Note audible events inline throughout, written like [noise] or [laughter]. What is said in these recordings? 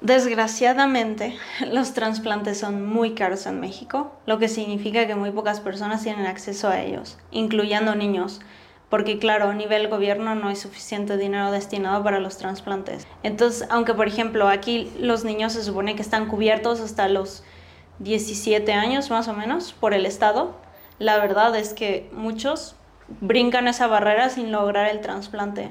Desgraciadamente, [laughs] los trasplantes son muy caros en México, lo que significa que muy pocas personas tienen acceso a ellos, incluyendo niños, porque claro, a nivel gobierno no hay suficiente dinero destinado para los trasplantes. Entonces, aunque por ejemplo aquí los niños se supone que están cubiertos hasta los 17 años más o menos por el Estado, la verdad es que muchos brincan esa barrera sin lograr el trasplante.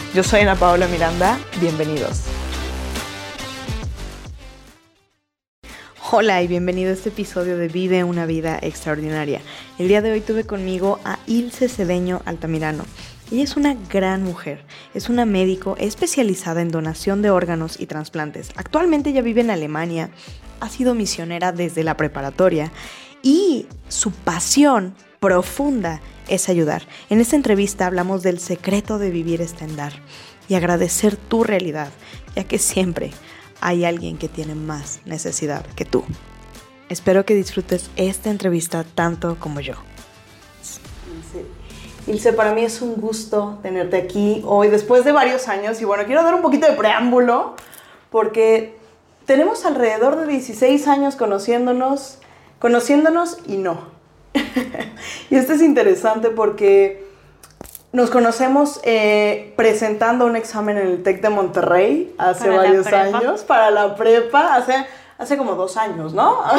Yo soy Ana Paola Miranda, bienvenidos. Hola y bienvenido a este episodio de Vive una vida extraordinaria. El día de hoy tuve conmigo a Ilse Cedeño Altamirano. Ella es una gran mujer, es una médico especializada en donación de órganos y trasplantes. Actualmente ella vive en Alemania, ha sido misionera desde la preparatoria y su pasión profunda es ayudar. En esta entrevista hablamos del secreto de vivir dar y agradecer tu realidad, ya que siempre hay alguien que tiene más necesidad que tú. Espero que disfrutes esta entrevista tanto como yo. Ilse, para mí es un gusto tenerte aquí hoy después de varios años y bueno, quiero dar un poquito de preámbulo porque tenemos alrededor de 16 años conociéndonos, conociéndonos y no. Y esto es interesante porque nos conocemos eh, presentando un examen en el TEC de Monterrey hace varios años, para la prepa, hace, hace como dos años, ¿no? [laughs]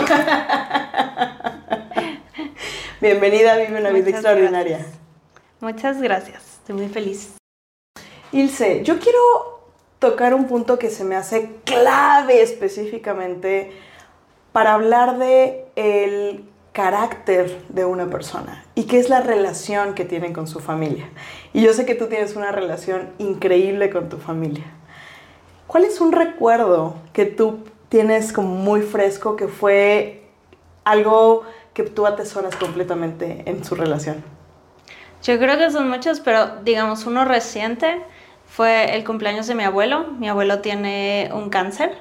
Bienvenida Vive una Vida Extraordinaria. Muchas gracias, estoy muy feliz. Ilse, yo quiero tocar un punto que se me hace clave específicamente para hablar de el carácter de una persona y qué es la relación que tienen con su familia. Y yo sé que tú tienes una relación increíble con tu familia. ¿Cuál es un recuerdo que tú tienes como muy fresco que fue algo que tú atesoras completamente en su relación? Yo creo que son muchos, pero digamos uno reciente fue el cumpleaños de mi abuelo. Mi abuelo tiene un cáncer.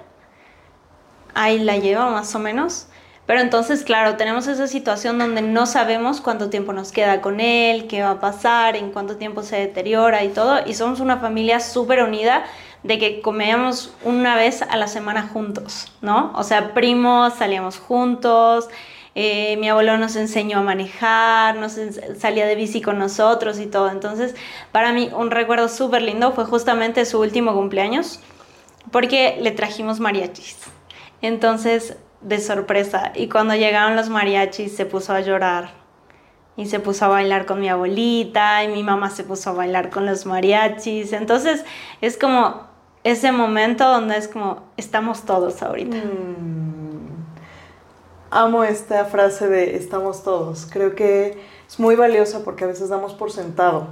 Ahí la lleva más o menos. Pero entonces, claro, tenemos esa situación donde no sabemos cuánto tiempo nos queda con él, qué va a pasar, en cuánto tiempo se deteriora y todo. Y somos una familia súper unida de que comíamos una vez a la semana juntos, ¿no? O sea, primos, salíamos juntos. Eh, mi abuelo nos enseñó a manejar, nos salía de bici con nosotros y todo. Entonces, para mí un recuerdo súper lindo fue justamente su último cumpleaños, porque le trajimos mariachis. Entonces, de sorpresa. Y cuando llegaron los mariachis se puso a llorar. Y se puso a bailar con mi abuelita y mi mamá se puso a bailar con los mariachis. Entonces es como ese momento donde es como estamos todos ahorita. Mm. Amo esta frase de estamos todos. Creo que es muy valiosa porque a veces damos por sentado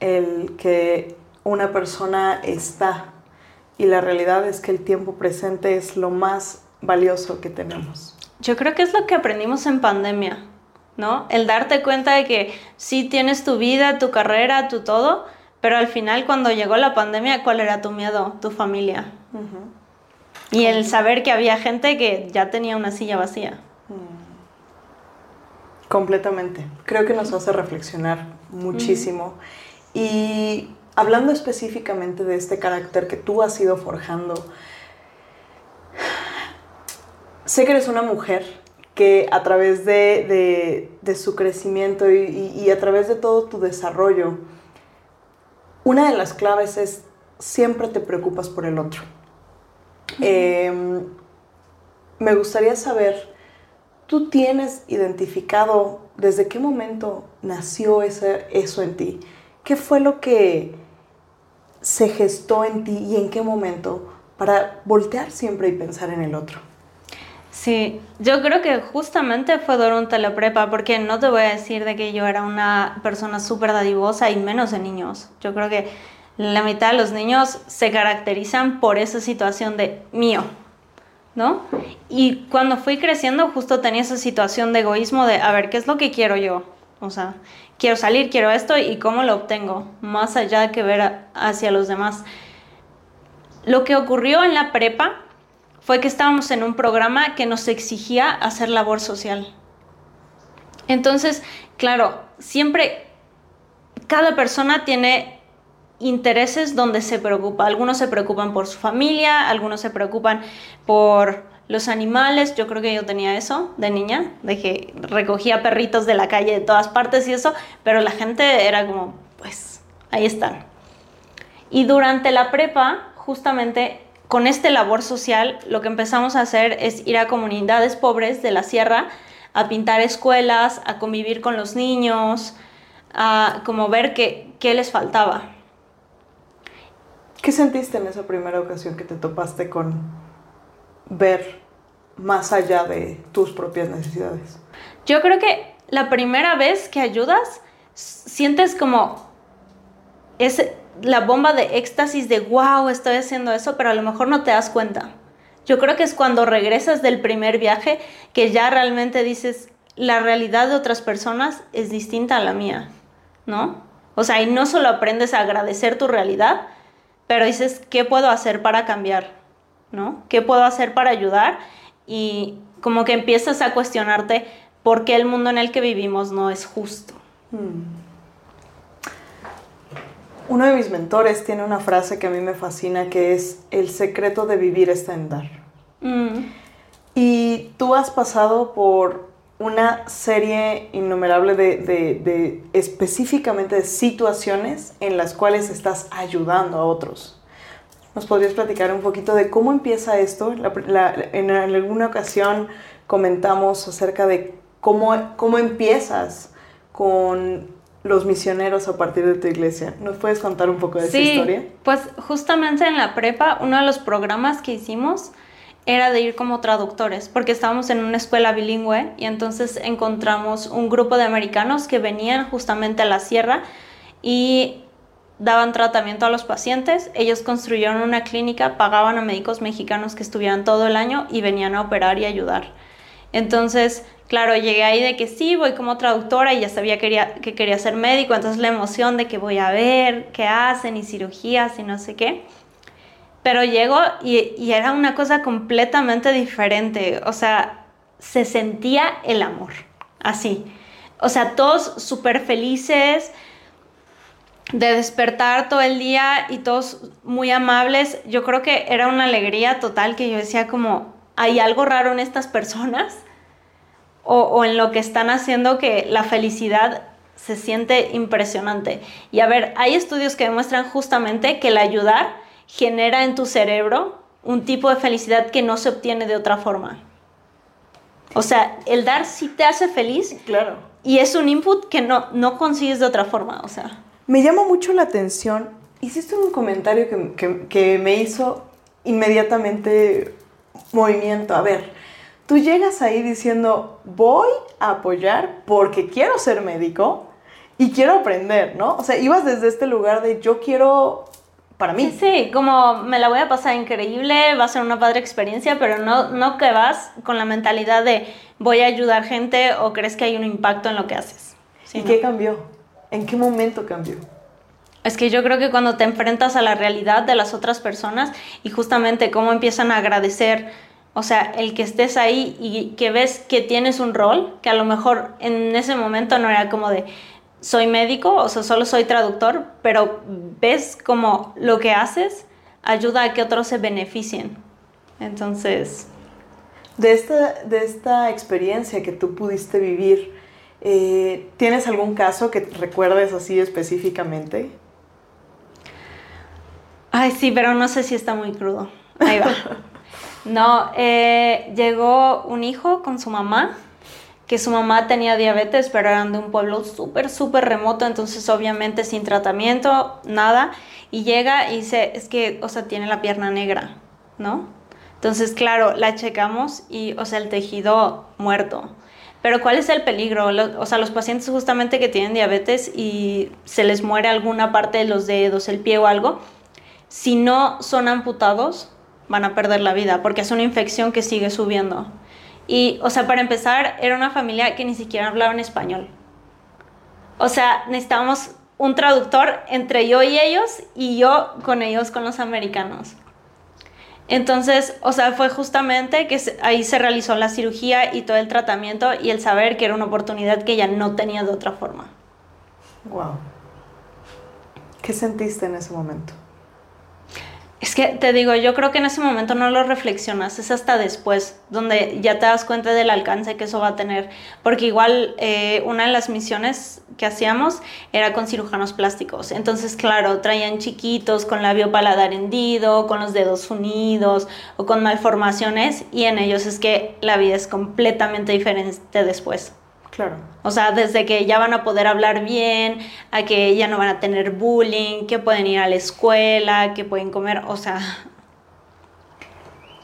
el que una persona está y la realidad es que el tiempo presente es lo más valioso que tenemos. Yo creo que es lo que aprendimos en pandemia, ¿no? El darte cuenta de que sí tienes tu vida, tu carrera, tu todo, pero al final cuando llegó la pandemia, ¿cuál era tu miedo? Tu familia. Y el saber que había gente que ya tenía una silla vacía. Mm. Completamente. Creo que nos hace reflexionar muchísimo. Y hablando específicamente de este carácter que tú has ido forjando, sé que eres una mujer que a través de, su crecimiento y, a través de todo tu desarrollo, una de las claves es siempre te preocupas por el otro. Em, me gustaría saber, ¿tú tienes identificado desde qué momento nació ese, eso en ti? ¿Qué fue lo que se gestó en ti y en qué momento para voltear siempre y pensar en el otro? Sí, yo creo que justamente fue durante la prepa, porque no te voy a decir de que yo era una persona súper dadivosa y menos de niños. Yo creo que la mitad de los niños se caracterizan por esa situación de mío, ¿no? Y cuando fui creciendo justo tenía esa situación de egoísmo de, a ver, ¿qué es lo que quiero yo? O sea, quiero salir, quiero esto y cómo lo obtengo, más allá de que ver hacia los demás. Lo que ocurrió en la prepa fue que estábamos en un programa que nos exigía hacer labor social. Entonces, claro, siempre cada persona tiene intereses donde se preocupa. Algunos se preocupan por su familia, algunos se preocupan por los animales. Yo creo que yo tenía eso de niña, de que recogía perritos de la calle de todas partes y eso, pero la gente era como, pues, ahí están. Y durante la prepa, justamente con este labor social, lo que empezamos a hacer es ir a comunidades pobres de la sierra a pintar escuelas, a convivir con los niños, a como ver qué, qué les faltaba. ¿Qué sentiste en esa primera ocasión que te topaste con ver más allá de tus propias necesidades? Yo creo que la primera vez que ayudas, sientes como es la bomba de éxtasis de wow, estoy haciendo eso, pero a lo mejor no te das cuenta. Yo creo que es cuando regresas del primer viaje que ya realmente dices, la realidad de otras personas es distinta a la mía, ¿no? O sea, y no solo aprendes a agradecer tu realidad, pero dices, ¿qué puedo hacer para cambiar? ¿No? ¿Qué puedo hacer para ayudar? Y como que empiezas a cuestionarte por qué el mundo en el que vivimos no es justo. Hmm. Uno de mis mentores tiene una frase que a mí me fascina que es, el secreto de vivir está en dar. Hmm. Y tú has pasado por una serie innumerable de, específicamente de situaciones en las cuales estás ayudando a otros. ¿Nos podrías platicar un poquito de cómo empieza esto? en alguna ocasión comentamos acerca de cómo, cómo empiezas con los misioneros a partir de tu iglesia. ¿Nos puedes contar un poco de esa historia? Pues justamente en la prepa, uno de los programas que hicimos era de ir como traductores, porque estábamos en una escuela bilingüe y entonces encontramos un grupo de americanos que venían justamente a la sierra y daban tratamiento a los pacientes. Ellos construyeron una clínica, pagaban a médicos mexicanos que estuvieran todo el año y venían a operar y ayudar. Entonces, claro, llegué ahí de que sí, voy como traductora y ya sabía que quería, que quería ser médico, entonces la emoción de que voy a ver qué hacen y cirugías y no sé qué. Pero llegó y, era una cosa completamente diferente. O sea, se sentía el amor, así. O sea, todos súper felices de despertar todo el día y todos muy amables. Yo creo que era una alegría total que yo decía como, hay algo raro en estas personas o, o en lo que están haciendo que la felicidad se siente impresionante. Y a ver, hay estudios que demuestran justamente que el ayudar genera en tu cerebro un tipo de felicidad que no se obtiene de otra forma. O sea, el dar sí te hace feliz. Claro. Y es un input que no, no consigues de otra forma, o sea. Me llama mucho la atención. Hiciste un comentario que, que me hizo inmediatamente movimiento. A ver, tú llegas ahí diciendo, voy a apoyar porque quiero ser médico y quiero aprender, ¿no? O sea, ibas desde este lugar de yo quiero para mí. Sí, como me la voy a pasar increíble, va a ser una padre experiencia, pero no, no que vas con la mentalidad de voy a ayudar gente o crees que hay un impacto en lo que haces. ¿Y qué cambió? ¿En qué momento cambió? Es que yo creo que cuando te enfrentas a la realidad de las otras personas y justamente cómo empiezan a agradecer, o sea, el que estés ahí y que ves que tienes un rol, que a lo mejor en ese momento no era como de, soy médico, o sea, solo soy traductor, pero ves como lo que haces ayuda a que otros se beneficien. Entonces... De esta, de esta experiencia que tú pudiste vivir, eh, ¿tienes algún caso que recuerdes así específicamente? Ay, sí, pero no sé si está muy crudo. Ahí va. [laughs] No, eh, llegó un hijo con su mamá que su mamá tenía diabetes, pero eran de un pueblo súper, súper remoto, entonces obviamente sin tratamiento, nada, y llega y dice, es que, o sea, tiene la pierna negra, ¿no? Entonces, claro, la checamos y, o sea, el tejido muerto. Pero ¿cuál es el peligro? o sea, los pacientes justamente que tienen diabetes y se les muere alguna parte de los dedos, el pie o algo, si no son amputados, van a perder la vida porque es una infección que sigue subiendo. Y, o sea, para empezar, era una familia que ni siquiera hablaba en español. O sea, necesitábamos un traductor entre yo y ellos y yo con ellos, con los americanos. Entonces, o sea, fue justamente que ahí se realizó la cirugía y todo el tratamiento y el saber que era una oportunidad que ella no tenía de otra forma. Wow. ¿Qué sentiste en ese momento? Es que te digo, yo creo que en ese momento no lo reflexionas, es hasta después, donde ya te das cuenta del alcance que eso va a tener. Porque igual eh, una de las misiones que hacíamos era con cirujanos plásticos. Entonces, claro, traían chiquitos con labio paladar hendido, con los dedos unidos o con malformaciones, y en ellos es que la vida es completamente diferente después. Claro. O sea, desde que ya van a poder hablar bien, a que ya no van a tener bullying, que pueden ir a la escuela, que pueden comer, o sea...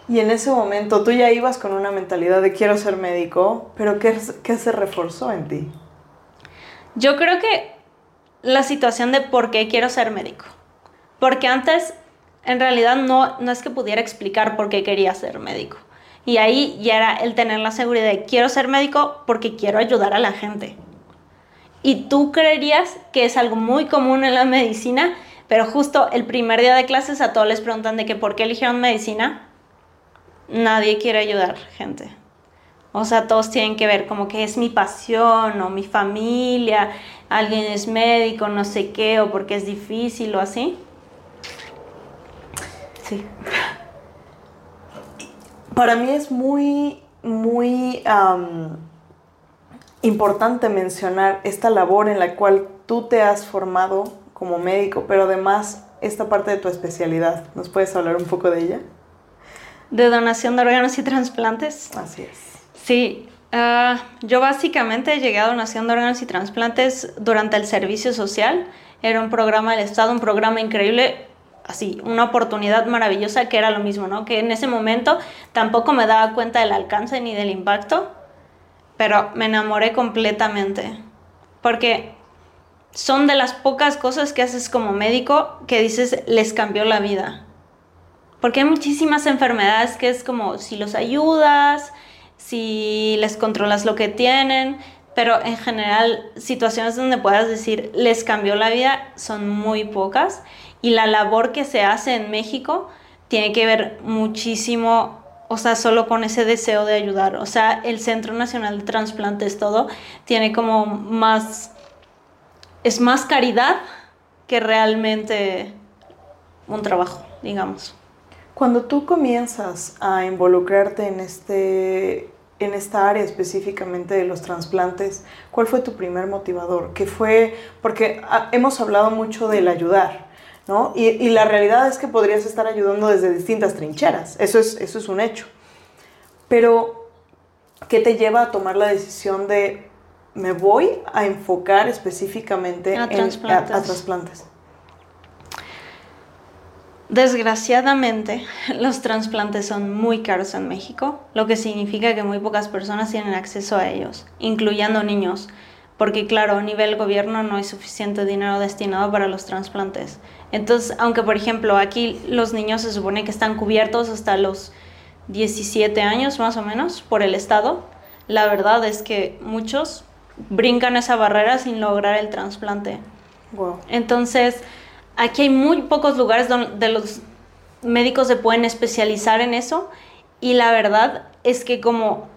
Y en ese momento tú ya ibas con una mentalidad de quiero ser médico, pero ¿qué, qué se reforzó en ti? Yo creo que la situación de por qué quiero ser médico. Porque antes, en realidad, no, no es que pudiera explicar por qué quería ser médico. Y ahí ya era el tener la seguridad de quiero ser médico porque quiero ayudar a la gente. Y tú creerías que es algo muy común en la medicina, pero justo el primer día de clases a todos les preguntan de que por qué eligieron medicina. Nadie quiere ayudar gente. O sea, todos tienen que ver como que es mi pasión o mi familia, alguien es médico, no sé qué, o porque es difícil o así. Sí para mí es muy, muy importante mencionar esta labor en la cual tú te has formado como médico, pero además esta parte de tu especialidad. ¿Nos puedes hablar un poco de ella? De donación de órganos y trasplantes. Así es. Sí, ah, yo básicamente llegué a donación de órganos y trasplantes durante el servicio social. Era un programa del Estado, un programa increíble así, una oportunidad maravillosa que era lo mismo, ¿no? Que en ese momento tampoco me daba cuenta del alcance ni del impacto, pero me enamoré completamente. Porque son de las pocas cosas que haces como médico que dices les cambió la vida. Porque hay muchísimas enfermedades que es como si los ayudas, si les controlas lo que tienen, pero en general situaciones donde puedas decir les cambió la vida son muy pocas y la labor que se hace en México tiene que ver muchísimo, o sea, solo con ese deseo de ayudar. O sea, el Centro Nacional de Transplantes, todo, tiene como más, es más caridad que realmente un trabajo, digamos. Cuando tú comienzas a involucrarte en, este, en esta área específicamente de los trasplantes, ¿cuál fue tu primer motivador? ¿Qué fue? Porque ah, hemos hablado mucho del ayudar, ¿no? Y, la realidad es que podrías estar ayudando desde distintas trincheras, eso es, eso es un hecho. Pero, ¿qué te lleva a tomar la decisión de me voy a enfocar específicamente a en trasplantes. A, trasplantes? Desgraciadamente, [laughs] los trasplantes son muy caros en México, lo que significa que muy pocas personas tienen acceso a ellos, incluyendo niños, porque claro, a nivel gobierno no hay suficiente dinero destinado para los trasplantes. Entonces, aunque por ejemplo aquí los niños se supone que están cubiertos hasta los 17 años más o menos por el Estado, la verdad es que muchos brincan esa barrera sin lograr el trasplante. Entonces, aquí hay muy pocos lugares donde los médicos se pueden especializar en eso y la verdad es que como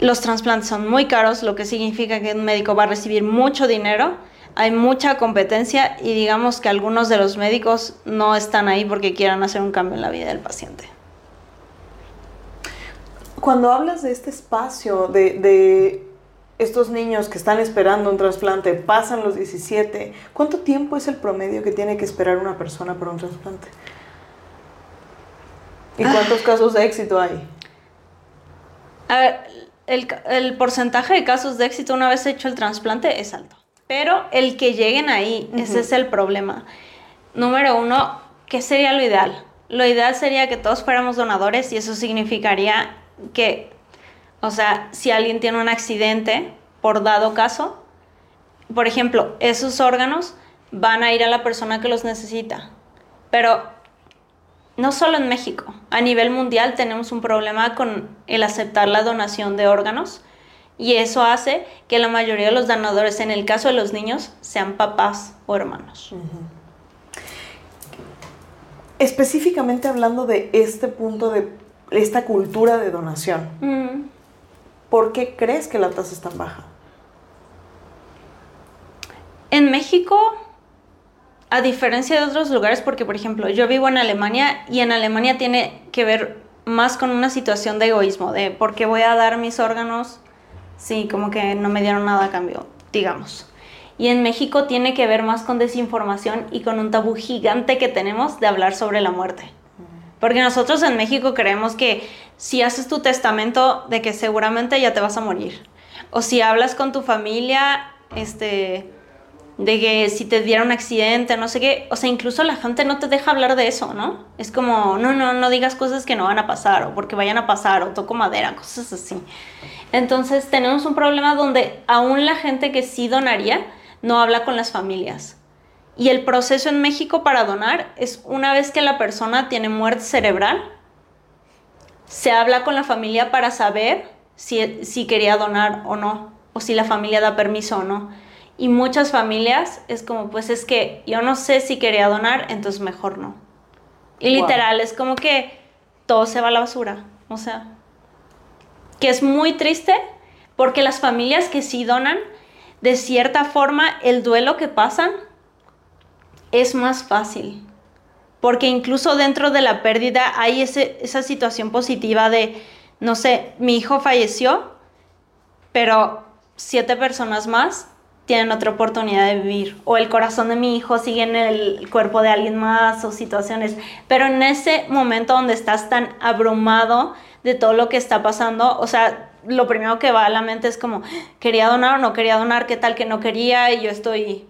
los trasplantes son muy caros, lo que significa que un médico va a recibir mucho dinero, hay mucha competencia y digamos que algunos de los médicos no están ahí porque quieran hacer un cambio en la vida del paciente. Cuando hablas de este espacio, de, estos niños que están esperando un trasplante, pasan los 17, ¿cuánto tiempo es el promedio que tiene que esperar una persona por un trasplante? ¿Y cuántos ah. casos de éxito hay? A ver, el, el porcentaje de casos de éxito una vez hecho el trasplante es alto. Pero el que lleguen ahí, ese es el problema. Número uno, ¿qué sería lo ideal? Lo ideal sería que todos fuéramos donadores y eso significaría que O sea, si alguien tiene un accidente, por dado caso, por ejemplo, esos órganos van a ir a la persona que los necesita. Pero no solo en México, a nivel mundial tenemos un problema con el aceptar la donación de órganos y eso hace que la mayoría de los donadores, en el caso de los niños, sean papás o hermanos. Específicamente hablando de este punto de esta cultura de donación. ¿Por qué crees que la tasa es tan baja? En México, a diferencia de otros lugares, porque por ejemplo yo vivo en Alemania y en Alemania tiene que ver más con una situación de egoísmo, de por qué voy a dar mis órganos Sí, como que no me dieron nada a cambio, digamos. Y en México tiene que ver más con desinformación y con un tabú gigante que tenemos de hablar sobre la muerte. Porque nosotros en México creemos que si haces tu testamento de que seguramente ya te vas a morir. O si hablas con tu familia, este, de que si te diera un accidente, no sé qué, o sea, incluso la gente no te deja hablar de eso, ¿no? Es como, no, no, no digas cosas que no van a pasar, o porque vayan a pasar, o toco madera, cosas así. Entonces tenemos un problema donde aún la gente que sí donaría no habla con las familias. Y el proceso en México para donar es una vez que la persona tiene muerte cerebral, se habla con la familia para saber si, si quería donar o no, o si la familia da permiso o no y muchas familias es como, pues es que yo no sé si quería donar, entonces mejor no. Y literal, es como que todo se va a la basura. O sea, que es muy triste porque las familias que sí donan, de cierta forma, el duelo que pasan es más fácil. Porque incluso dentro de la pérdida hay esa situación positiva de, no sé, mi hijo falleció, pero siete personas más tienen otra oportunidad de vivir. O el corazón de mi hijo sigue en el cuerpo de alguien más o situaciones. Pero en ese momento donde estás tan abrumado de todo lo que está pasando, o sea, lo primero que va a la mente es como, quería donar o no quería donar, qué tal que no quería y yo estoy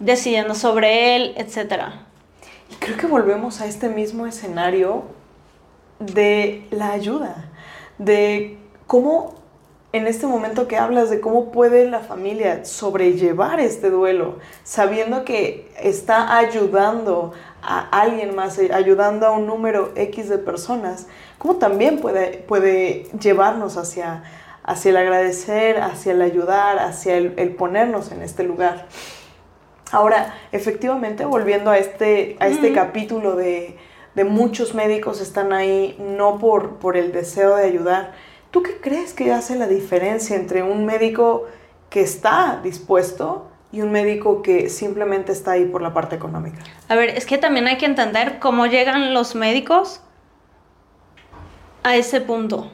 decidiendo sobre él, etc. Y creo que volvemos a este mismo escenario de la ayuda, de cómo en este momento que hablas de cómo puede la familia sobrellevar este duelo, sabiendo que está ayudando a alguien más, eh, ayudando a un número X de personas, cómo también puede, puede llevarnos hacia, hacia el agradecer, hacia el ayudar, hacia el, ponernos en este lugar. Ahora, efectivamente, volviendo a este, a este capítulo de, de muchos médicos están ahí no por, por el deseo de ayudar, ¿Tú qué crees que hace la diferencia entre un médico que está dispuesto y un médico que simplemente está ahí por la parte económica? A ver, es que también hay que entender cómo llegan los médicos a ese punto.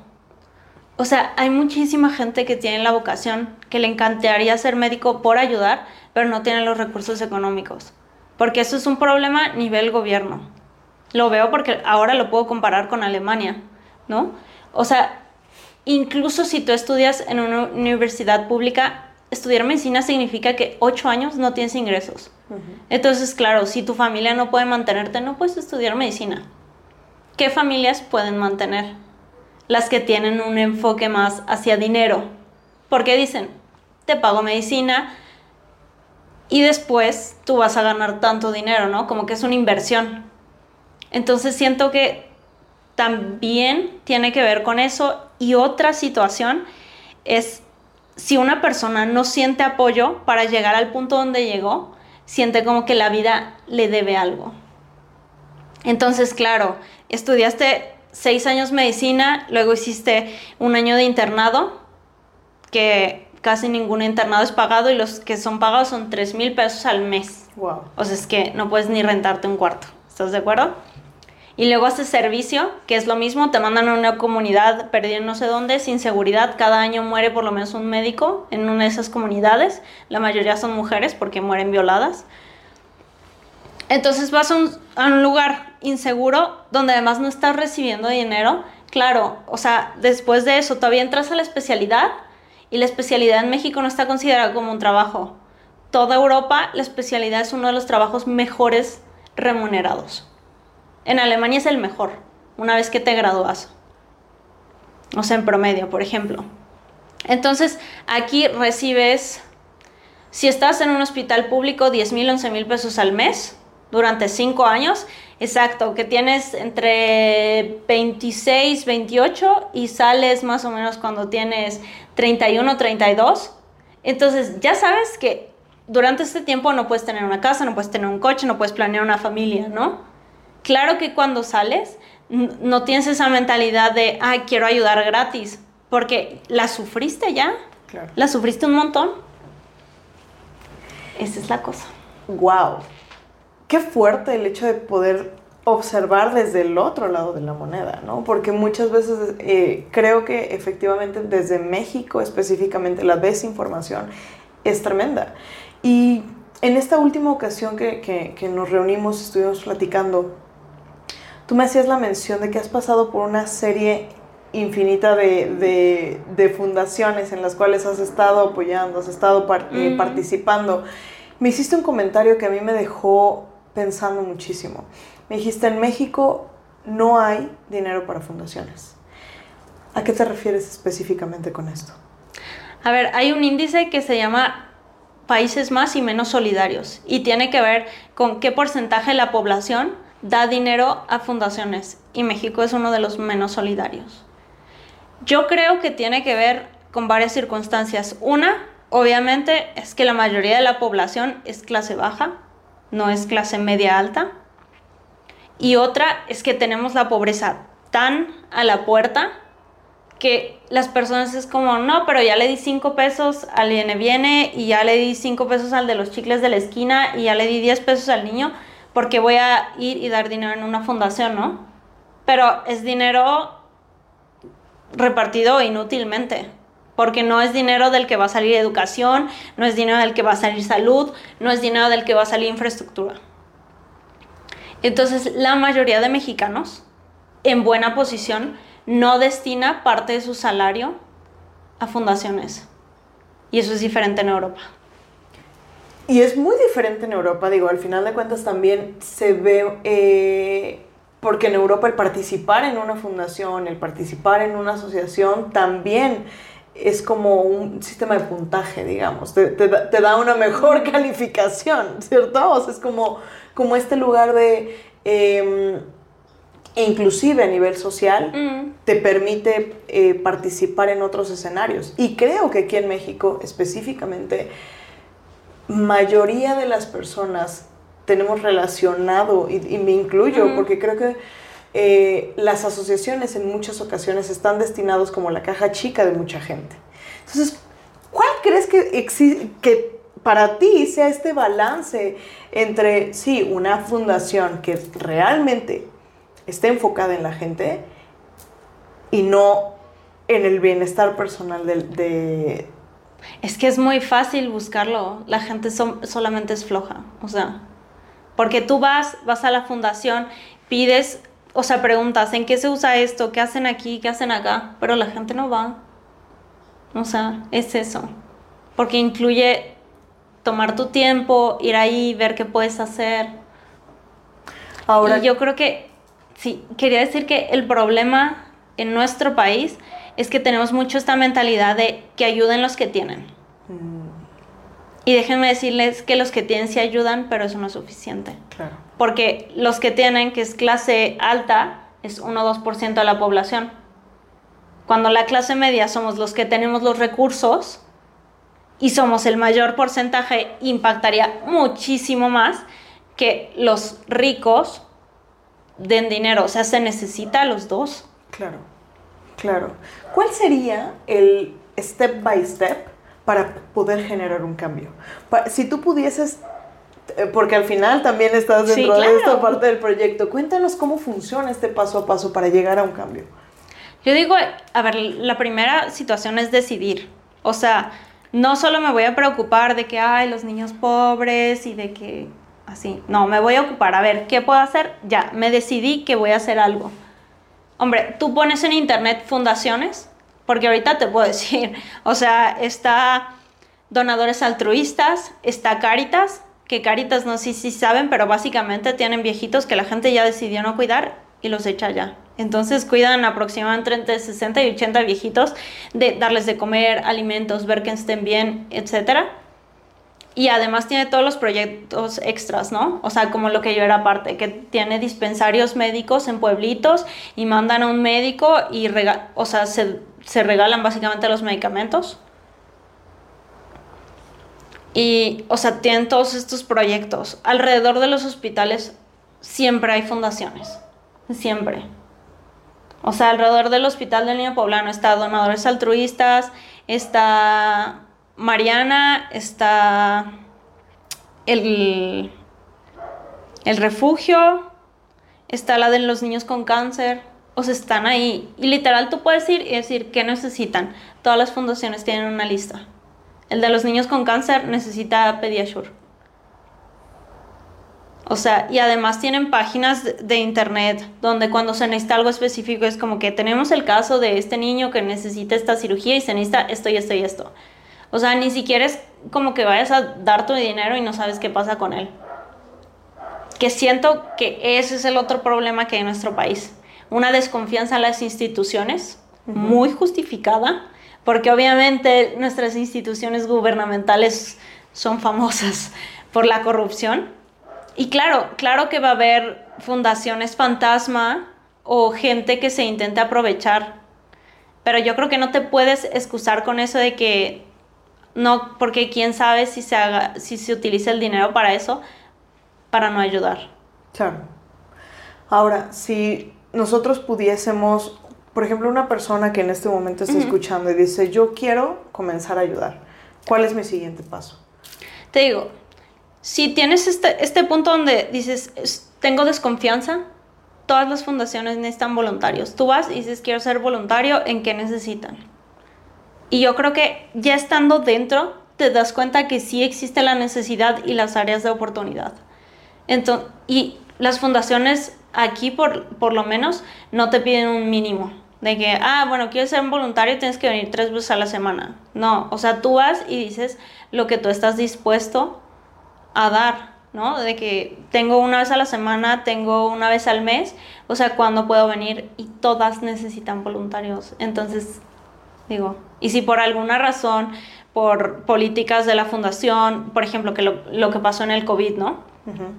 O sea, hay muchísima gente que tiene la vocación, que le encantaría ser médico por ayudar, pero no tiene los recursos económicos. Porque eso es un problema a nivel gobierno. Lo veo porque ahora lo puedo comparar con Alemania, ¿no? O sea, Incluso si tú estudias en una universidad pública, estudiar medicina significa que ocho años no tienes ingresos. Entonces, claro, si tu familia no puede mantenerte, no puedes estudiar medicina. ¿Qué familias pueden mantener? Las que tienen un enfoque más hacia dinero. Porque dicen, te pago medicina y después tú vas a ganar tanto dinero, ¿no? Como que es una inversión. Entonces siento que también tiene que ver con eso. Y otra situación es si una persona no siente apoyo para llegar al punto donde llegó, siente como que la vida le debe algo. Entonces, claro, estudiaste seis años medicina, luego hiciste un año de internado, que casi ningún internado es pagado y los que son pagados son tres mil pesos al mes. Wow. O sea, es que no puedes ni rentarte un cuarto. ¿Estás de acuerdo? Y luego haces servicio, que es lo mismo, te mandan a una comunidad perdida no sé dónde, sin seguridad. Cada año muere por lo menos un médico en una de esas comunidades. La mayoría son mujeres porque mueren violadas. Entonces vas a un, a un lugar inseguro donde además no estás recibiendo dinero. Claro, o sea, después de eso todavía entras a la especialidad y la especialidad en México no está considerada como un trabajo. Toda Europa la especialidad es uno de los trabajos mejores remunerados. En Alemania es el mejor, una vez que te gradúas. O sea, en promedio, por ejemplo. Entonces, aquí recibes, si estás en un hospital público, 10 mil, 11 mil pesos al mes durante 5 años. Exacto, que tienes entre 26, 28 y sales más o menos cuando tienes 31, 32. Entonces, ya sabes que durante este tiempo no puedes tener una casa, no puedes tener un coche, no puedes planear una familia, ¿no? Claro que cuando sales no tienes esa mentalidad de, ay, quiero ayudar gratis, porque la sufriste ya, la sufriste un montón. Esa es la cosa. Wow. Qué fuerte el hecho de poder observar desde el otro lado de la moneda, ¿no? Porque muchas veces eh, creo que efectivamente desde México específicamente la desinformación es tremenda. Y en esta última ocasión que, que nos reunimos, estuvimos platicando, tú me hacías la mención de que has pasado por una serie infinita de, de, fundaciones en las cuales has estado apoyando, has estado eh, participando. Me hiciste un comentario que a mí me dejó pensando muchísimo. Me dijiste, en México no hay dinero para fundaciones. ¿A qué te refieres específicamente con esto? A ver, hay un índice que se llama países más y menos solidarios y tiene que ver con qué porcentaje de la población da dinero a fundaciones y México es uno de los menos solidarios. Yo creo que tiene que ver con varias circunstancias. Una, obviamente, es que la mayoría de la población es clase baja, no es clase media alta. Y otra es que tenemos la pobreza tan a la puerta que las personas es como, no, pero ya le di cinco pesos al viene viene y ya le di cinco pesos al de los chicles de la esquina y ya le di 10 pesos al niño porque voy a ir y dar dinero en una fundación, ¿no? Pero es dinero repartido inútilmente, porque no es dinero del que va a salir educación, no es dinero del que va a salir salud, no es dinero del que va a salir infraestructura. Entonces, la mayoría de mexicanos en buena posición no destina parte de su salario a fundaciones. Y eso es diferente en Europa. Y es muy diferente en Europa, digo, al final de cuentas también se ve eh, porque en Europa el participar en una fundación, el participar en una asociación también es como un sistema de puntaje, digamos, te, da una mejor [laughs] calificación, ¿cierto? O sea, es como, como este lugar de... Em, inclusive a nivel social, mm. te permite eh, participar en otros escenarios. Y creo que aquí en México específicamente, mayoría de las personas tenemos relacionado, y, me incluyo, porque creo que eh, las asociaciones en muchas ocasiones están destinados como la caja chica de mucha gente. Entonces, ¿cuál crees que, que para ti sea este balance entre, sí, una fundación que realmente esté enfocada en la gente y no en el bienestar personal de... es que es muy fácil buscarlo, la gente solamente es floja, o sea, porque tú vas, vas a la fundación, pides, o sea, preguntas, ¿en qué se usa esto? ¿Qué hacen aquí? ¿Qué hacen acá? Pero la gente no va. O sea, es eso. Porque incluye tomar tu tiempo, ir ahí, ver qué puedes hacer. Ahora, y yo creo que, sí, quería decir que el problema en nuestro país es que tenemos mucho esta mentalidad de que ayuden los que tienen. Mm. Y déjenme decirles que los que tienen sí ayudan, pero eso no es suficiente. Claro. Porque los que tienen, que es clase alta, es 1 o 2% de la población. Cuando la clase media somos los que tenemos los recursos y somos el mayor porcentaje, impactaría muchísimo más que los ricos den dinero. O sea, se necesita los dos. Claro, claro. ¿Cuál sería el step by step para poder generar un cambio. Si tú pudieses, porque al final también estás dentro de esta parte del proyecto, cuéntanos cómo funciona este paso a paso para llegar a un cambio. Yo digo, a ver, la primera situación es decidir. O sea, no solo me voy a preocupar de que hay los niños pobres y de que así. No, me voy a ocupar. A ver, ¿qué puedo hacer? Ya, me decidí que voy a hacer algo. Hombre, tú pones en internet fundaciones porque ahorita te puedo [laughs] decir, o sea, está donadores altruistas, está Caritas, que Caritas no sé si saben, pero básicamente tienen viejitos que la gente ya decidió no cuidar y los echa ya. Entonces cuidan aproximadamente entre 60 y 80 viejitos de darles de comer, alimentos, ver que estén bien, etc. Y además tiene todos los proyectos extras, ¿no? O sea, como lo que yo era parte, que tiene dispensarios médicos en pueblitos y mandan a un médico y o sea, se, se regalan básicamente los medicamentos. Y, o sea, tienen todos estos proyectos. Alrededor de los hospitales siempre hay fundaciones. Siempre. O sea, alrededor del Hospital del Niño Poblano está Donadores Altruistas, está Mariana, está el, el refugio, está la de los niños con cáncer. O sea, están ahí. Y literal tú puedes ir y decir qué necesitan. Todas las fundaciones tienen una lista. El de los niños con cáncer necesita Pediasure. O sea, y además tienen páginas de internet donde cuando se necesita algo específico es como que tenemos el caso de este niño que necesita esta cirugía y se necesita esto y esto y esto. O sea, ni siquiera es como que vayas a dar tu dinero y no sabes qué pasa con él. Que siento que ese es el otro problema que hay en nuestro país. Una desconfianza en las instituciones, muy justificada, porque obviamente nuestras instituciones gubernamentales son famosas [laughs] por la corrupción y claro, claro que va a haber fundaciones fantasma o gente que se intente aprovechar, pero yo creo que no te puedes excusar con eso de que no, porque quién sabe si se haga, si se utiliza el dinero para eso, para no ayudar. Claro. Ahora, si nosotros pudiésemos, por ejemplo, una persona que en este momento está escuchando y dice, yo quiero comenzar a ayudar, ¿cuál es mi siguiente paso? Te digo, si tienes este, este punto donde dices, tengo desconfianza, todas las fundaciones necesitan voluntarios. Tú vas y dices, quiero ser voluntario, ¿en qué necesitan? Y yo creo que ya estando dentro, te das cuenta que sí existe la necesidad y las áreas de oportunidad. Entonces, y las fundaciones aquí, por, por lo menos, no te piden un mínimo. De que, ah, bueno, quieres ser voluntario, tienes que venir tres veces a la semana. No, o sea, tú vas y dices lo que tú estás dispuesto a dar, ¿no? De que tengo una vez a la semana, tengo una vez al mes, o sea, ¿cuándo puedo venir? Y todas necesitan voluntarios. Entonces, digo, y si por alguna razón, por políticas de la fundación, por ejemplo, que lo, que pasó en el COVID, ¿no?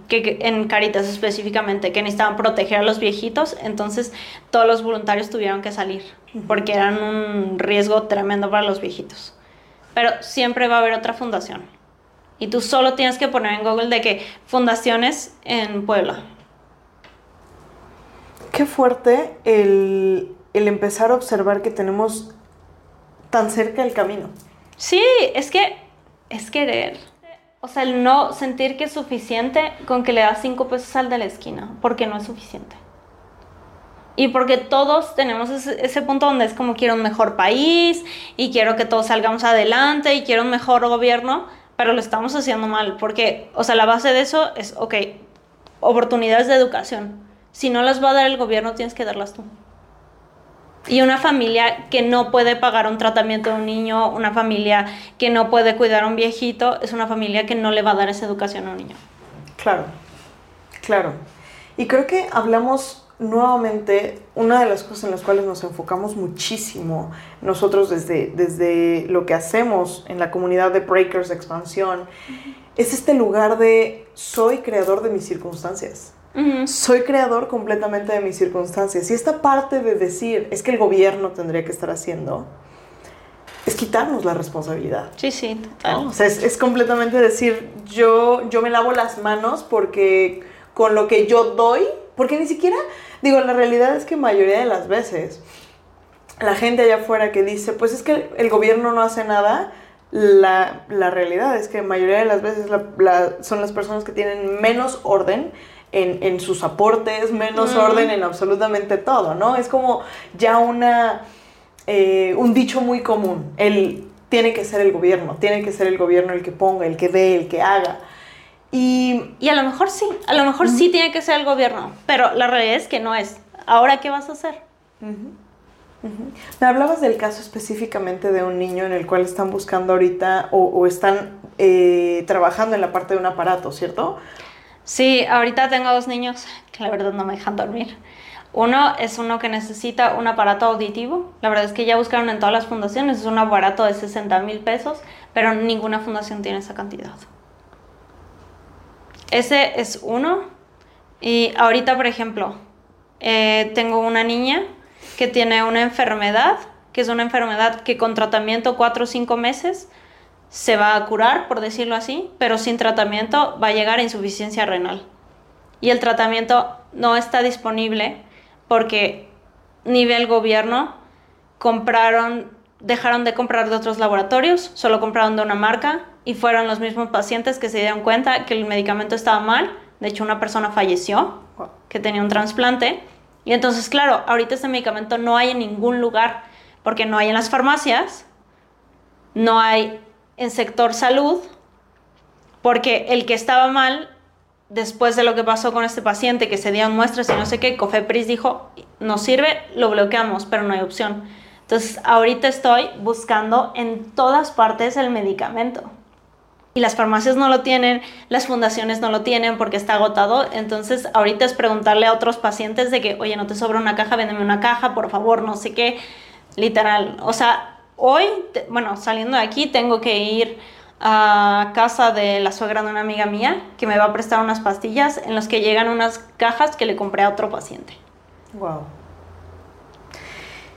Que, en Caritas específicamente, que necesitaban proteger a los viejitos, entonces todos los voluntarios tuvieron que salir, porque eran un riesgo tremendo para los viejitos. Pero siempre va a haber otra fundación. Y tú solo tienes que poner en Google de que fundaciones en Puebla. Qué fuerte el, empezar a observar que tenemos tan cerca el camino. Sí, es que es querer. O sea, el no sentir que es suficiente con que le das cinco pesos al de la esquina, porque no es suficiente. Y porque todos tenemos ese, punto donde es como quiero un mejor país y quiero que todos salgamos adelante y quiero un mejor gobierno, pero lo estamos haciendo mal, porque, o sea, la base de eso es, ok, oportunidades de educación. Si no las va a dar el gobierno, tienes que darlas tú. Y una familia que no puede pagar un tratamiento de un niño, una familia que no puede cuidar a un viejito, es una familia que no le va a dar esa educación a un niño. Claro, claro. Y creo que hablamos nuevamente, una de las cosas en las cuales nos enfocamos muchísimo nosotros desde, desde lo que hacemos en la comunidad de Breakers de Expansión, es este lugar de soy creador de mis circunstancias. Soy creador completamente de mis circunstancias. Y esta parte de decir, es que el gobierno tendría que estar haciendo, es quitarnos la responsabilidad. Sí, sí, total. O sea, es, es, completamente decir, yo, yo me lavo las manos porque con lo que yo doy, porque ni siquiera Digo, la realidad es que mayoría de las veces la gente allá afuera que dice, pues es que el gobierno no hace nada, la, realidad es que mayoría de las veces son las personas que tienen menos orden en, sus aportes, menos orden en absolutamente todo, ¿no? Es como ya una, eh, un dicho muy común, el tiene que ser el gobierno, tiene que ser el gobierno el que ponga, el que dé, el que haga. Y, a lo mejor sí, a lo mejor sí tiene que ser el gobierno, pero la realidad es que no es. Ahora, ¿qué vas a hacer? Me hablabas del caso específicamente de un niño en el cual están buscando ahorita o, están eh, trabajando en la parte de un aparato, ¿cierto? Sí, ahorita tengo dos niños que la verdad no me dejan dormir. Uno es uno que necesita un aparato auditivo. La verdad es que ya buscaron en todas las fundaciones, es un aparato de 60 mil pesos, pero ninguna fundación tiene esa cantidad. Ese es uno. Y ahorita, por ejemplo, eh, tengo una niña que tiene una enfermedad, que es una enfermedad que con tratamiento cuatro o cinco meses se va a curar, por decirlo así, pero sin tratamiento va a llegar a insuficiencia renal. Y el tratamiento no está disponible porque nivel gobierno compraron, dejaron de comprar de otros laboratorios, solo compraron de una marca y fueron los mismos pacientes que se dieron cuenta que el medicamento estaba mal. De hecho, una persona falleció que tenía un trasplante. Y entonces, claro, ahorita este medicamento no hay en ningún lugar, porque no hay en las farmacias, no hay en sector salud, porque el que estaba mal, después de lo que pasó con este paciente, que se dieron muestras y no sé qué, Cofepris dijo, no sirve, lo bloqueamos, pero no hay opción. Entonces, ahorita estoy buscando en todas partes el medicamento y las farmacias no lo tienen, las fundaciones no lo tienen porque está agotado. Entonces, ahorita es preguntarle a otros pacientes de que, oye, no te sobra una caja, véndeme una caja, por favor, no sé qué. Literal. O sea, hoy, bueno, saliendo de aquí, tengo que ir a casa de la suegra de una amiga mía que me va a prestar unas pastillas en las que llegan unas cajas que le compré a otro paciente. Wow.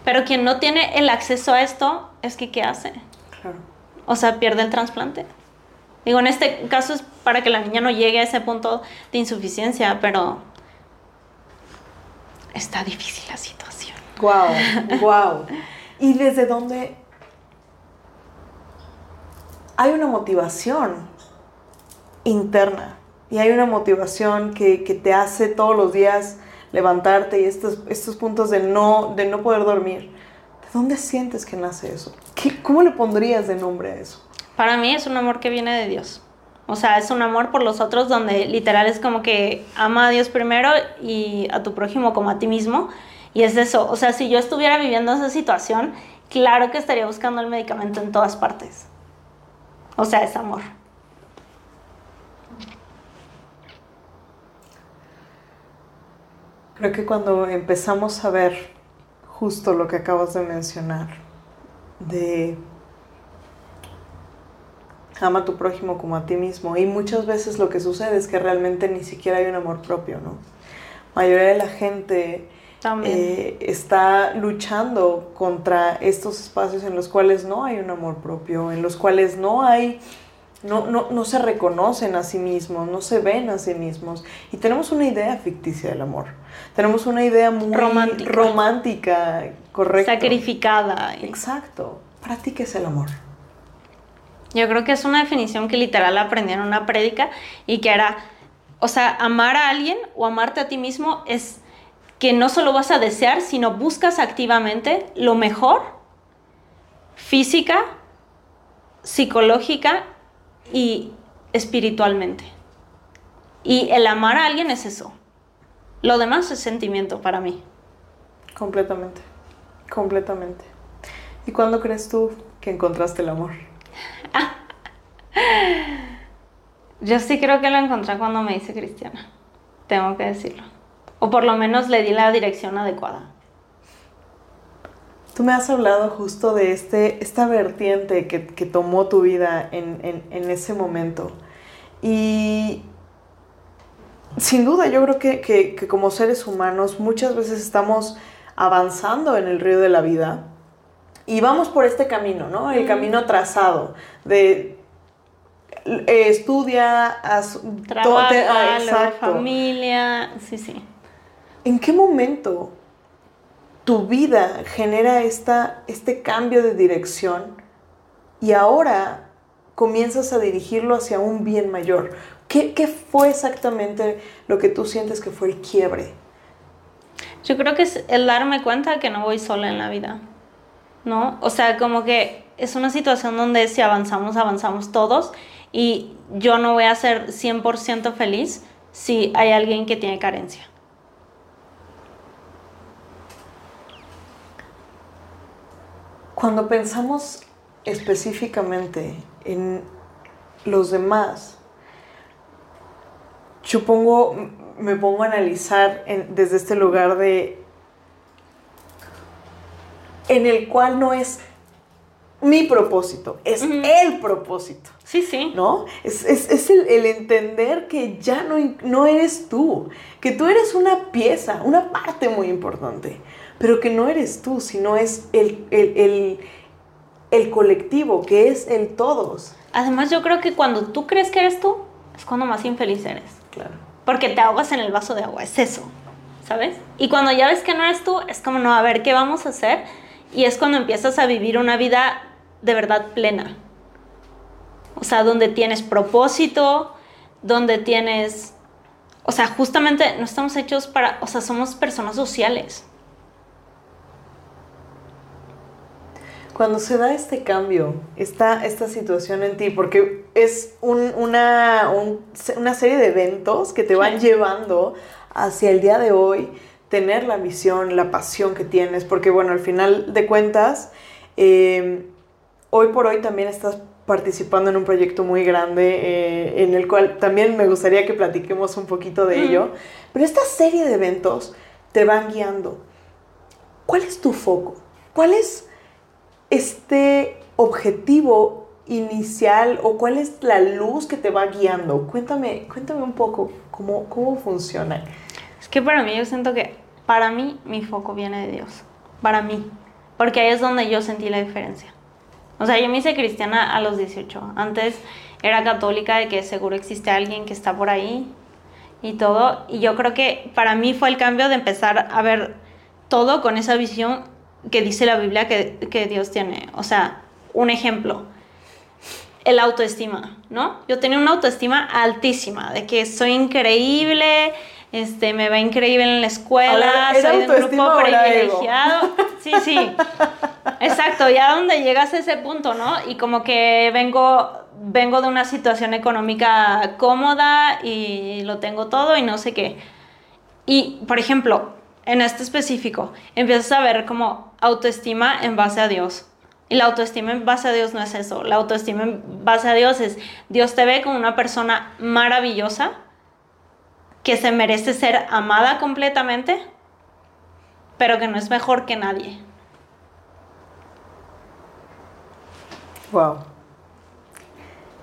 Pero quien no tiene el acceso a esto, es que ¿qué hace? Claro. O sea, pierde el trasplante. Digo, en este caso es para que la niña no llegue a ese punto de insuficiencia, pero está difícil la situación. Wow, wow. [laughs] ¿Y desde dónde hay una motivación interna? Y hay una motivación que, te hace todos los días levantarte y estos, estos puntos de no, de no poder dormir. ¿De dónde sientes que nace eso? ¿Qué, ¿Cómo le pondrías de nombre a eso? Para mí es un amor que viene de Dios. O sea, es un amor por los otros donde literal es como que ama a Dios primero y a tu prójimo como a ti mismo. Y es eso. O sea, si yo estuviera viviendo esa situación, claro que estaría buscando el medicamento en todas partes. O sea, es amor. Creo que cuando empezamos a ver justo lo que acabas de mencionar, de ama a tu prójimo como a ti mismo. Y muchas veces lo que sucede es que realmente ni siquiera hay un amor propio, ¿no? La mayoría de la gente eh, está luchando contra estos espacios en los cuales no hay un amor propio, en los cuales no hay, no, no, no se reconocen a sí mismos, no se ven a sí mismos. Y tenemos una idea ficticia del amor. Tenemos una idea muy romántica, romántica correcta. Sacrificada. Exacto. ¿Para ti qué es el amor? Yo creo que es una definición que literal aprendí en una prédica y que era, o sea, amar a alguien o amarte a ti mismo es que no solo vas a desear, sino buscas activamente lo mejor física, psicológica y espiritualmente. Y el amar a alguien es eso. Lo demás es sentimiento para mí. Completamente, completamente. ¿Y cuándo crees tú que encontraste el amor? [laughs] Yo sí creo que lo encontré cuando me hice cristiana, tengo que decirlo. O por lo menos le di la dirección adecuada. Tú me has hablado justo de este, esta vertiente que, tomó tu vida en, ese momento. Y sin duda yo creo que, que, como seres humanos muchas veces estamos avanzando en el río de la vida y vamos por este camino, ¿no? El camino trazado de eh, estudia, trabaja, la familia, sí, sí. ¿En qué momento tu vida genera esta, este cambio de dirección y ahora comienzas a dirigirlo hacia un bien mayor? ¿Qué, ¿Qué, fue exactamente lo que tú sientes que fue el quiebre? Yo creo que es el darme cuenta que no voy sola en la vida, ¿no? O sea, como que es una situación donde si avanzamos, avanzamos todos y yo no voy a ser 100% feliz si hay alguien que tiene carencia. Cuando pensamos específicamente en los demás, yo pongo, me pongo a analizar desde este lugar de en el cual no es mi propósito, es el propósito. Sí, sí. ¿No? Es, el, entender que ya no, no eres tú, que tú eres una pieza, una parte muy importante, pero que no eres tú, sino es el, el, el colectivo, que es el todos. Además, yo creo que cuando tú crees que eres tú, es cuando más infeliz eres. Claro. Porque te ahogas en el vaso de agua, es eso, ¿sabes? Y cuando ya ves que no eres tú, es como, no, a ver, ¿qué vamos a hacer? Y es cuando empiezas a vivir una vida de verdad plena. O sea, donde tienes propósito, donde tienes... O sea, justamente no estamos hechos para... O sea, somos personas sociales. Cuando se da este cambio, esta, esta situación en ti, porque es una, una, serie de eventos que te van llevando hacia el día de hoy, tener la visión, la pasión que tienes, porque bueno, al final de cuentas, eh, hoy por hoy también estás participando en un proyecto muy grande eh, en el cual también me gustaría que platiquemos un poquito de ello, pero esta serie de eventos te van guiando. ¿Cuál es tu foco? ¿Cuál es este objetivo inicial o cuál es la luz que te va guiando? Cuéntame, cuéntame un poco cómo, cómo funciona. Es que para mí yo siento que para mí mi foco viene de Dios, para mí, porque ahí es donde yo sentí la diferencia. O sea, yo me hice cristiana a los 18. Antes era católica de que seguro existe alguien que está por ahí y todo. Y yo creo que para mí fue el cambio de empezar a ver todo con esa visión que dice la Biblia que, que Dios tiene. O sea, un ejemplo, el autoestima, ¿no? Yo tenía una autoestima altísima, de que soy increíble, este, me va increíble en la escuela, soy de un grupo privilegiado. Sí, sí. Exacto, ya donde llegas a ese punto, ¿no? Y como que vengo, vengo de una situación económica cómoda y lo tengo todo y no sé qué. Y, por ejemplo, en este específico, empiezas a ver como autoestima en base a Dios. Y la autoestima en base a Dios no es eso. La autoestima en base a Dios es, Dios te ve como una persona maravillosa que se merece ser amada completamente, pero que no es mejor que nadie. Wow.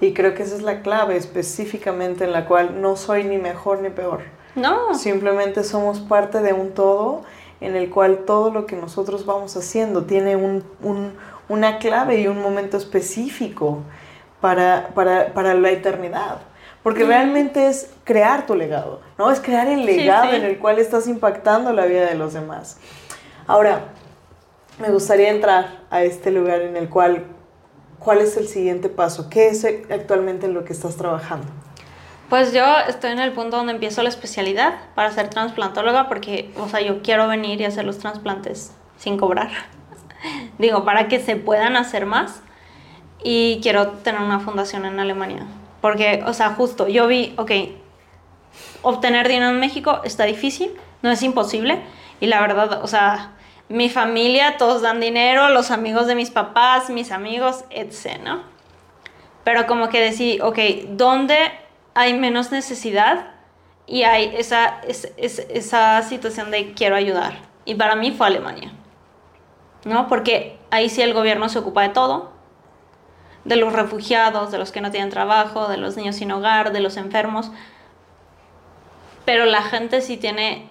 Y creo que esa es la clave específicamente en la cual no soy ni mejor ni peor. No. Simplemente somos parte de un todo en el cual todo lo que nosotros vamos haciendo tiene un, una clave y un momento específico para, para, para la eternidad. Porque realmente es crear tu legado, ¿no? Es crear el legado en el cual estás impactando la vida de los demás. Ahora, me gustaría entrar a este lugar en el cual, ¿cuál es el siguiente paso? ¿Qué es actualmente en lo que estás trabajando? Pues yo estoy en el punto donde empiezo la especialidad para ser transplantóloga porque, o sea, yo quiero venir y hacer los trasplantes sin cobrar. [laughs] Digo, para que se puedan hacer más y quiero tener una fundación en Alemania. Porque, o sea, justo, yo vi, ok, obtener dinero en México está difícil, no es imposible. Y la verdad, o sea, mi familia, todos dan dinero, los amigos de mis papás, mis amigos, etc.. Pero como que decidí, ok, ¿dónde hay menos necesidad? Y hay esa, esa situación de quiero ayudar. Y para mí fue Alemania, ¿no? Porque ahí sí el gobierno se ocupa de todo, de los refugiados, de los que no tienen trabajo, de los niños sin hogar, de los enfermos. Pero la gente sí tiene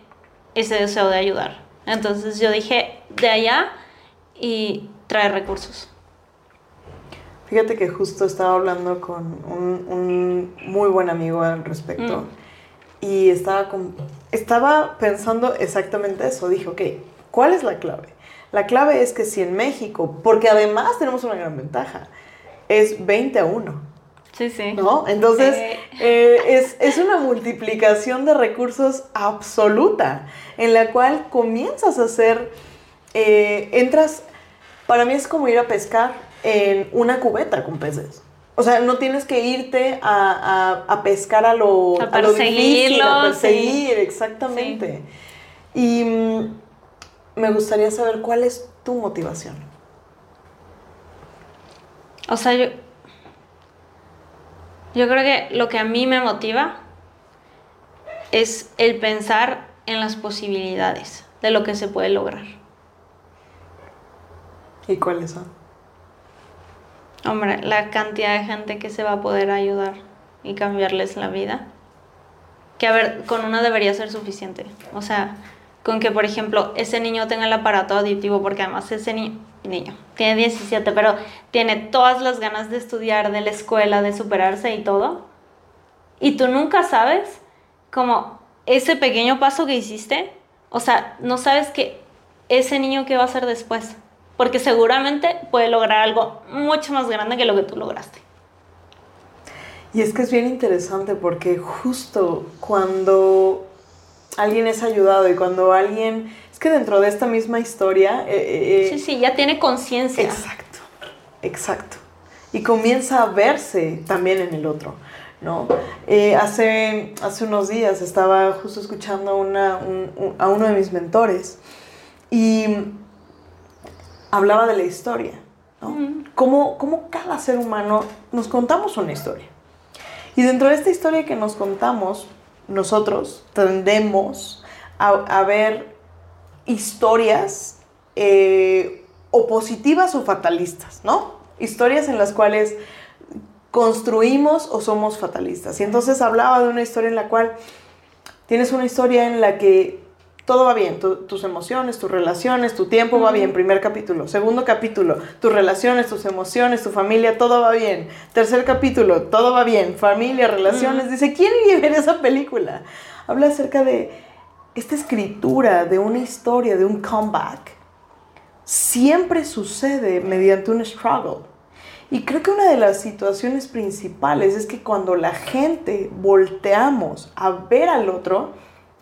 ese deseo de ayudar. Entonces yo dije, de allá y traer recursos. Fíjate que justo estaba hablando con un, muy buen amigo al respecto mm. y estaba, estaba pensando exactamente eso. Dije, ok, ¿cuál es la clave? La clave es que si en México, porque además tenemos una gran ventaja, es 20 a 1. Sí, sí. ¿No? Entonces, eh, es, una multiplicación de recursos absoluta, en la cual comienzas a hacer, eh, entras, para mí es como ir a pescar en una cubeta con peces. O sea, no tienes que irte a, pescar a lo, a, lo difícil, a perseguir, exactamente. Y mm, me gustaría saber cuál es tu motivación. O sea, yo, yo creo que lo que a mí me motiva es el pensar en las posibilidades de lo que se puede lograr. ¿Y cuáles son? Hombre, la cantidad de gente que se va a poder ayudar y cambiarles la vida. Que a ver, con una debería ser suficiente. O sea, con que, por ejemplo, ese niño tenga el aparato auditivo, porque además ese niño, tiene 17, pero tiene todas las ganas de estudiar, de la escuela, de superarse y todo. Y tú nunca sabes como ese pequeño paso que hiciste, o sea, no sabes que ese niño qué va a hacer después, porque seguramente puede lograr algo mucho más grande que lo que tú lograste. Y es que es bien interesante porque justo cuando alguien es ayudado y cuando alguien... Es que dentro de esta misma historia... Eh, eh, eh, sí, sí, ya tiene conciencia. Exacto, exacto. Y comienza a verse también en el otro. ¿no? hace, hace unos días estaba justo escuchando a uno de mis mentores y hablaba de la historia, ¿no? Cómo, cómo cada ser humano nos contamos una historia. Y dentro de esta historia que nos contamos, nosotros tendemos a, ver historias eh, o positivas o fatalistas, ¿no? Historias en las cuales construimos o somos fatalistas. Y entonces hablaba de una historia en la cual tienes una historia en la que todo va bien, tus emociones, tus relaciones, tu tiempo va bien, primer capítulo. Segundo capítulo, tus relaciones, tus emociones, tu familia, todo va bien. Tercer capítulo, todo va bien, familia, relaciones. Dice, ¿quién iría a ver esa película? Habla acerca de esta escritura, de una historia, de un comeback. Siempre sucede mediante un struggle. Y creo que una de las situaciones principales es que cuando la gente volteamos a ver al otro,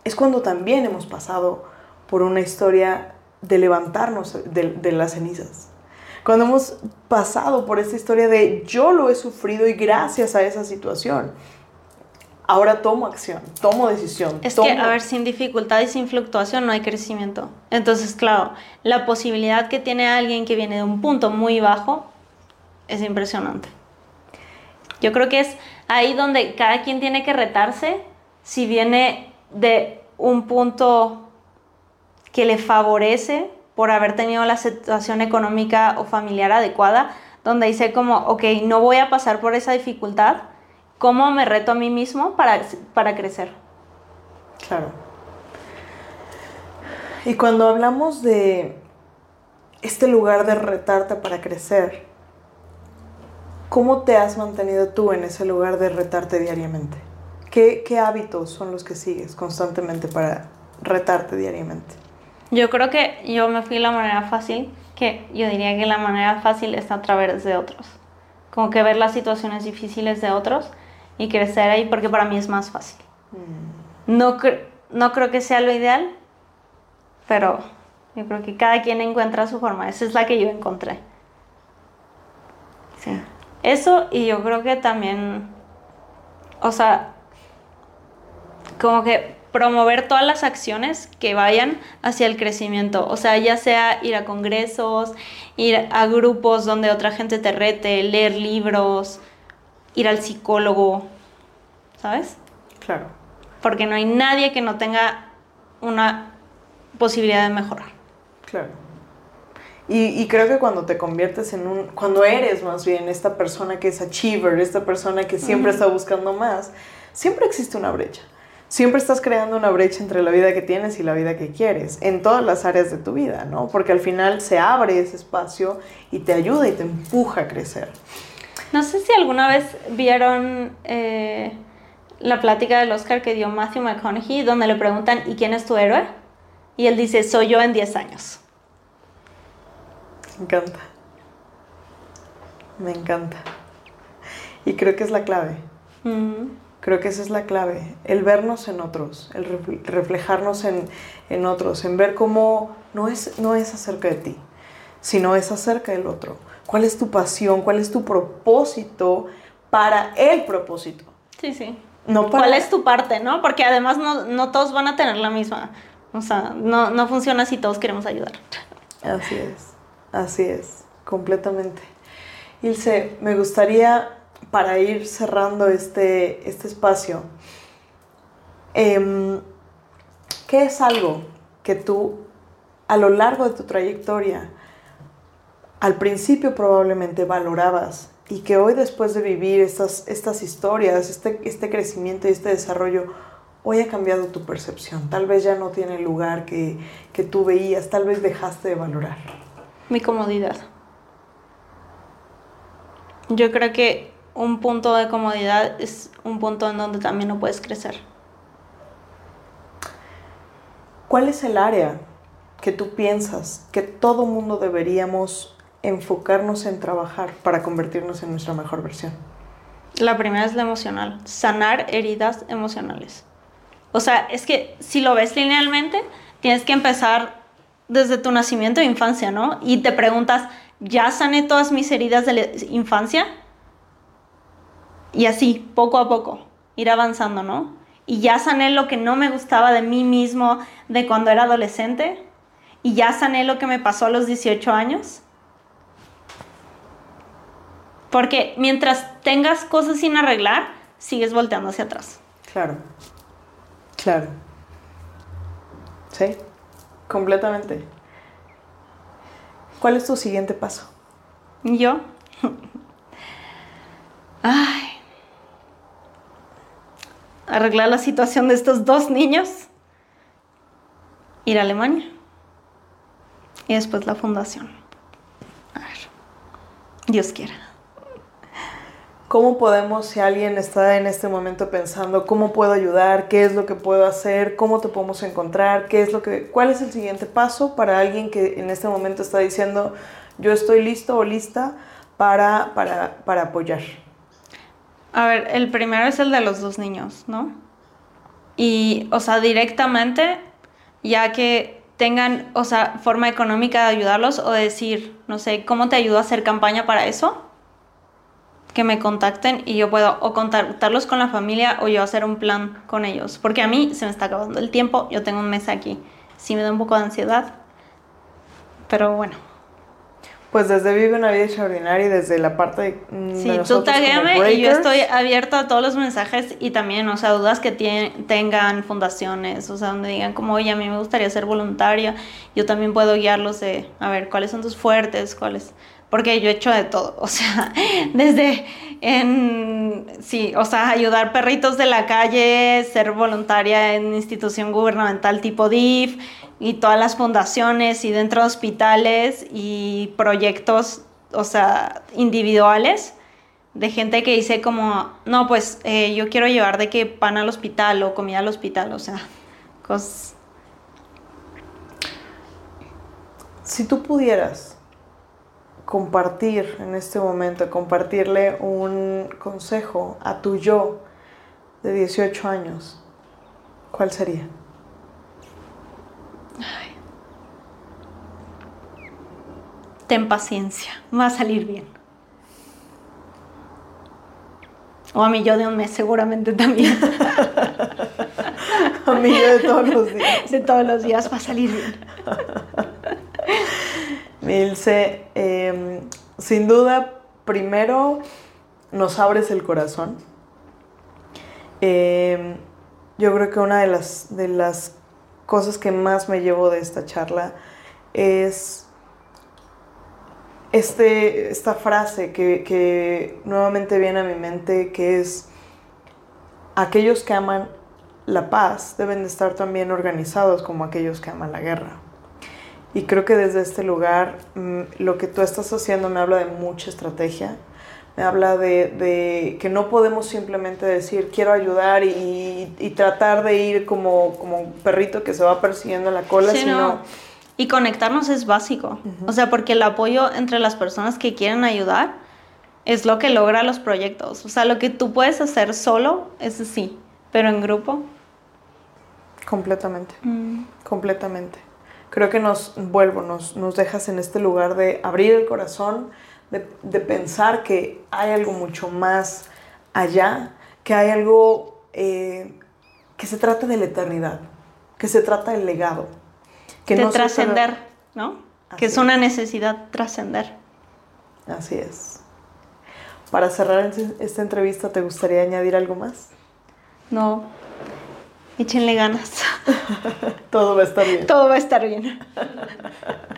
es cuando también hemos pasado por una historia de levantarnos de, las cenizas. Cuando hemos pasado por esta historia de yo lo he sufrido y gracias a esa situación, ahora tomo acción, tomo decisión. Es que, a ver, sin dificultad y sin fluctuación no hay crecimiento. Entonces, claro, la posibilidad que tiene alguien que viene de un punto muy bajo es impresionante. Yo creo que es ahí donde cada quien tiene que retarse si viene de un punto que le favorece por haber tenido la situación económica o familiar adecuada, donde dice como, ok, no voy a pasar por esa dificultad, ¿cómo me reto a mí mismo para, para crecer? Claro. Y cuando hablamos de este lugar de retarte para crecer, ¿cómo te has mantenido tú en ese lugar de retarte diariamente? ¿Qué, hábitos son los que sigues constantemente para retarte diariamente? Yo creo que yo me fui la manera fácil, que yo diría que la manera fácil está a través de otros. Como que ver las situaciones difíciles de otros y crecer ahí, porque para mí es más fácil. Mm. No, no creo que sea lo ideal, pero yo creo que cada quien encuentra su forma. Esa es la que yo encontré. Sí. Eso y yo creo que también, o sea, como que promover todas las acciones que vayan hacia el crecimiento. O sea, ya sea ir a congresos, ir a grupos donde otra gente te rete, leer libros, ir al psicólogo, ¿sabes? Claro. Porque no hay nadie que no tenga una posibilidad de mejorar. Claro. Y, creo que cuando te conviertes en un, cuando eres más bien esta persona que es achiever, esta persona que siempre está buscando más, siempre existe una brecha siempre estás creando una brecha entre la vida que tienes y la vida que quieres, en todas las áreas de tu vida, ¿no? Porque al final se abre ese espacio y te ayuda y te empuja a crecer. No sé si alguna vez vieron eh, la plática del Oscar que dio Matthew McConaughey, donde le preguntan, ¿y quién es tu héroe? Y él dice, soy yo en 10 años. Me encanta. Me encanta. Y creo que es la clave. Creo que esa es la clave, el vernos en otros, el reflejarnos en, otros, en ver cómo no es, no es acerca de ti, sino es acerca del otro. ¿Cuál es tu pasión? ¿Cuál es tu propósito para el propósito? Sí, sí. No ¿Cuál es tu parte, no? Porque además no, todos van a tener la misma. O sea, no, no funciona si todos queremos ayudar. Así es, así es, completamente. Ilse, me gustaría para ir cerrando este, este espacio, em, ¿qué es algo que tú a lo largo de tu trayectoria al principio probablemente valorabas y que hoy después de vivir estas, estas historias, este, este crecimiento y este desarrollo, hoy ha cambiado tu percepción. Tal vez ya no tiene el lugar que, que tú veías, tal vez dejaste de valorar. Mi comodidad. Yo creo que un punto de comodidad es un punto en donde también no puedes crecer. ¿Cuál es el área que tú piensas que todo mundo deberíamos enfocarnos en trabajar para convertirnos en nuestra mejor versión? La primera es la emocional, sanar heridas emocionales. O sea, es que si lo ves linealmente, tienes que empezar desde tu nacimiento de infancia, ¿no? Y te preguntas, ¿ya sané todas mis heridas de la infancia? Y así, poco a poco, ir avanzando, ¿no? Y ya sané lo que no me gustaba de mí mismo de cuando era adolescente. Y ya sané lo que me pasó a los 18 años. Porque mientras tengas cosas sin arreglar, sigues volteando hacia atrás. Claro, claro. Sí, completamente. ¿Cuál es tu siguiente paso? Yo. [laughs] Ay. Arreglar la situación de estos dos niños. Ir a Alemania. Y después la fundación. A ver. Dios quiera. ¿Cómo podemos, si alguien está en este momento pensando, cómo puedo ayudar, qué es lo que puedo hacer, cómo te podemos encontrar, qué es lo que, cuál es el siguiente paso para alguien que en este momento está diciendo, yo estoy listo o lista para, para, para apoyar? A ver, el primero es el de los dos niños, ¿no? Y, o sea, directamente, ya que tengan, o sea, forma económica de ayudarlos o decir, no sé, ¿cómo te ayudo a hacer campaña para eso? que me contacten y yo puedo o contactarlos con la familia o yo hacer un plan con ellos. Porque a mí se me está acabando el tiempo, yo tengo un mes aquí. Sí me da un poco de ansiedad, pero bueno. Pues desde Vive una vida extraordinaria y desde la parte de, mm, sí, tú taguéame y yo estoy abierta a todos los mensajes y también, o sea, dudas que tengan fundaciones, o sea, donde digan como, oye, a mí me gustaría ser voluntaria, yo también puedo guiarlos de, a ver, cuáles son tus fuertes, cuáles porque yo he hecho de todo, [laughs] o sea, desde en, sí, o sea, ayudar perritos de la calle, ser voluntaria en institución gubernamental tipo DIF y todas las fundaciones y dentro de hospitales y proyectos, o sea, individuales de gente que dice como, no, pues eh, yo quiero llevar de que pan al hospital o comida al hospital, o sea, cosas. Si tú pudieras compartir en este momento, compartirle un consejo a tu yo de 18 años, ¿cuál sería? Ten paciencia, va a salir bien. O a mí yo de un mes seguramente también. [laughs] a mí yo de todos los días. De todos los días va a salir bien. Milce, em, sin duda, primero nos abres el corazón. Em, yo creo que una de las, de las cosas que más me llevo de esta charla es este, esta frase que, que nuevamente viene a mi mente, que es, aquellos que aman la paz deben de estar también organizados como aquellos que aman la guerra. Y creo que desde este lugar mm, lo que tú estás haciendo me habla de mucha estrategia, habla de, que no podemos simplemente decir quiero ayudar y, tratar de ir como, como un perrito que se va persiguiendo la cola, sino... Y conectarnos es básico, o sea, porque el apoyo entre las personas que quieren ayudar es lo que logra los proyectos. O sea, lo que tú puedes hacer solo es sí, pero en grupo. Completamente, mm. completamente creo que nos, vuelvo, nos, nos dejas en este lugar de abrir el corazón, de, de, pensar que hay algo mucho más allá, que hay algo eh, que se trata de la eternidad, que se trata del legado. Que de trascender, ¿no? que es una necesidad trascender. Así es. Para cerrar esta entrevista, ¿te gustaría añadir algo más? No, Échenle ganas. [laughs] Todo va a estar bien. Todo va a estar bien. [laughs]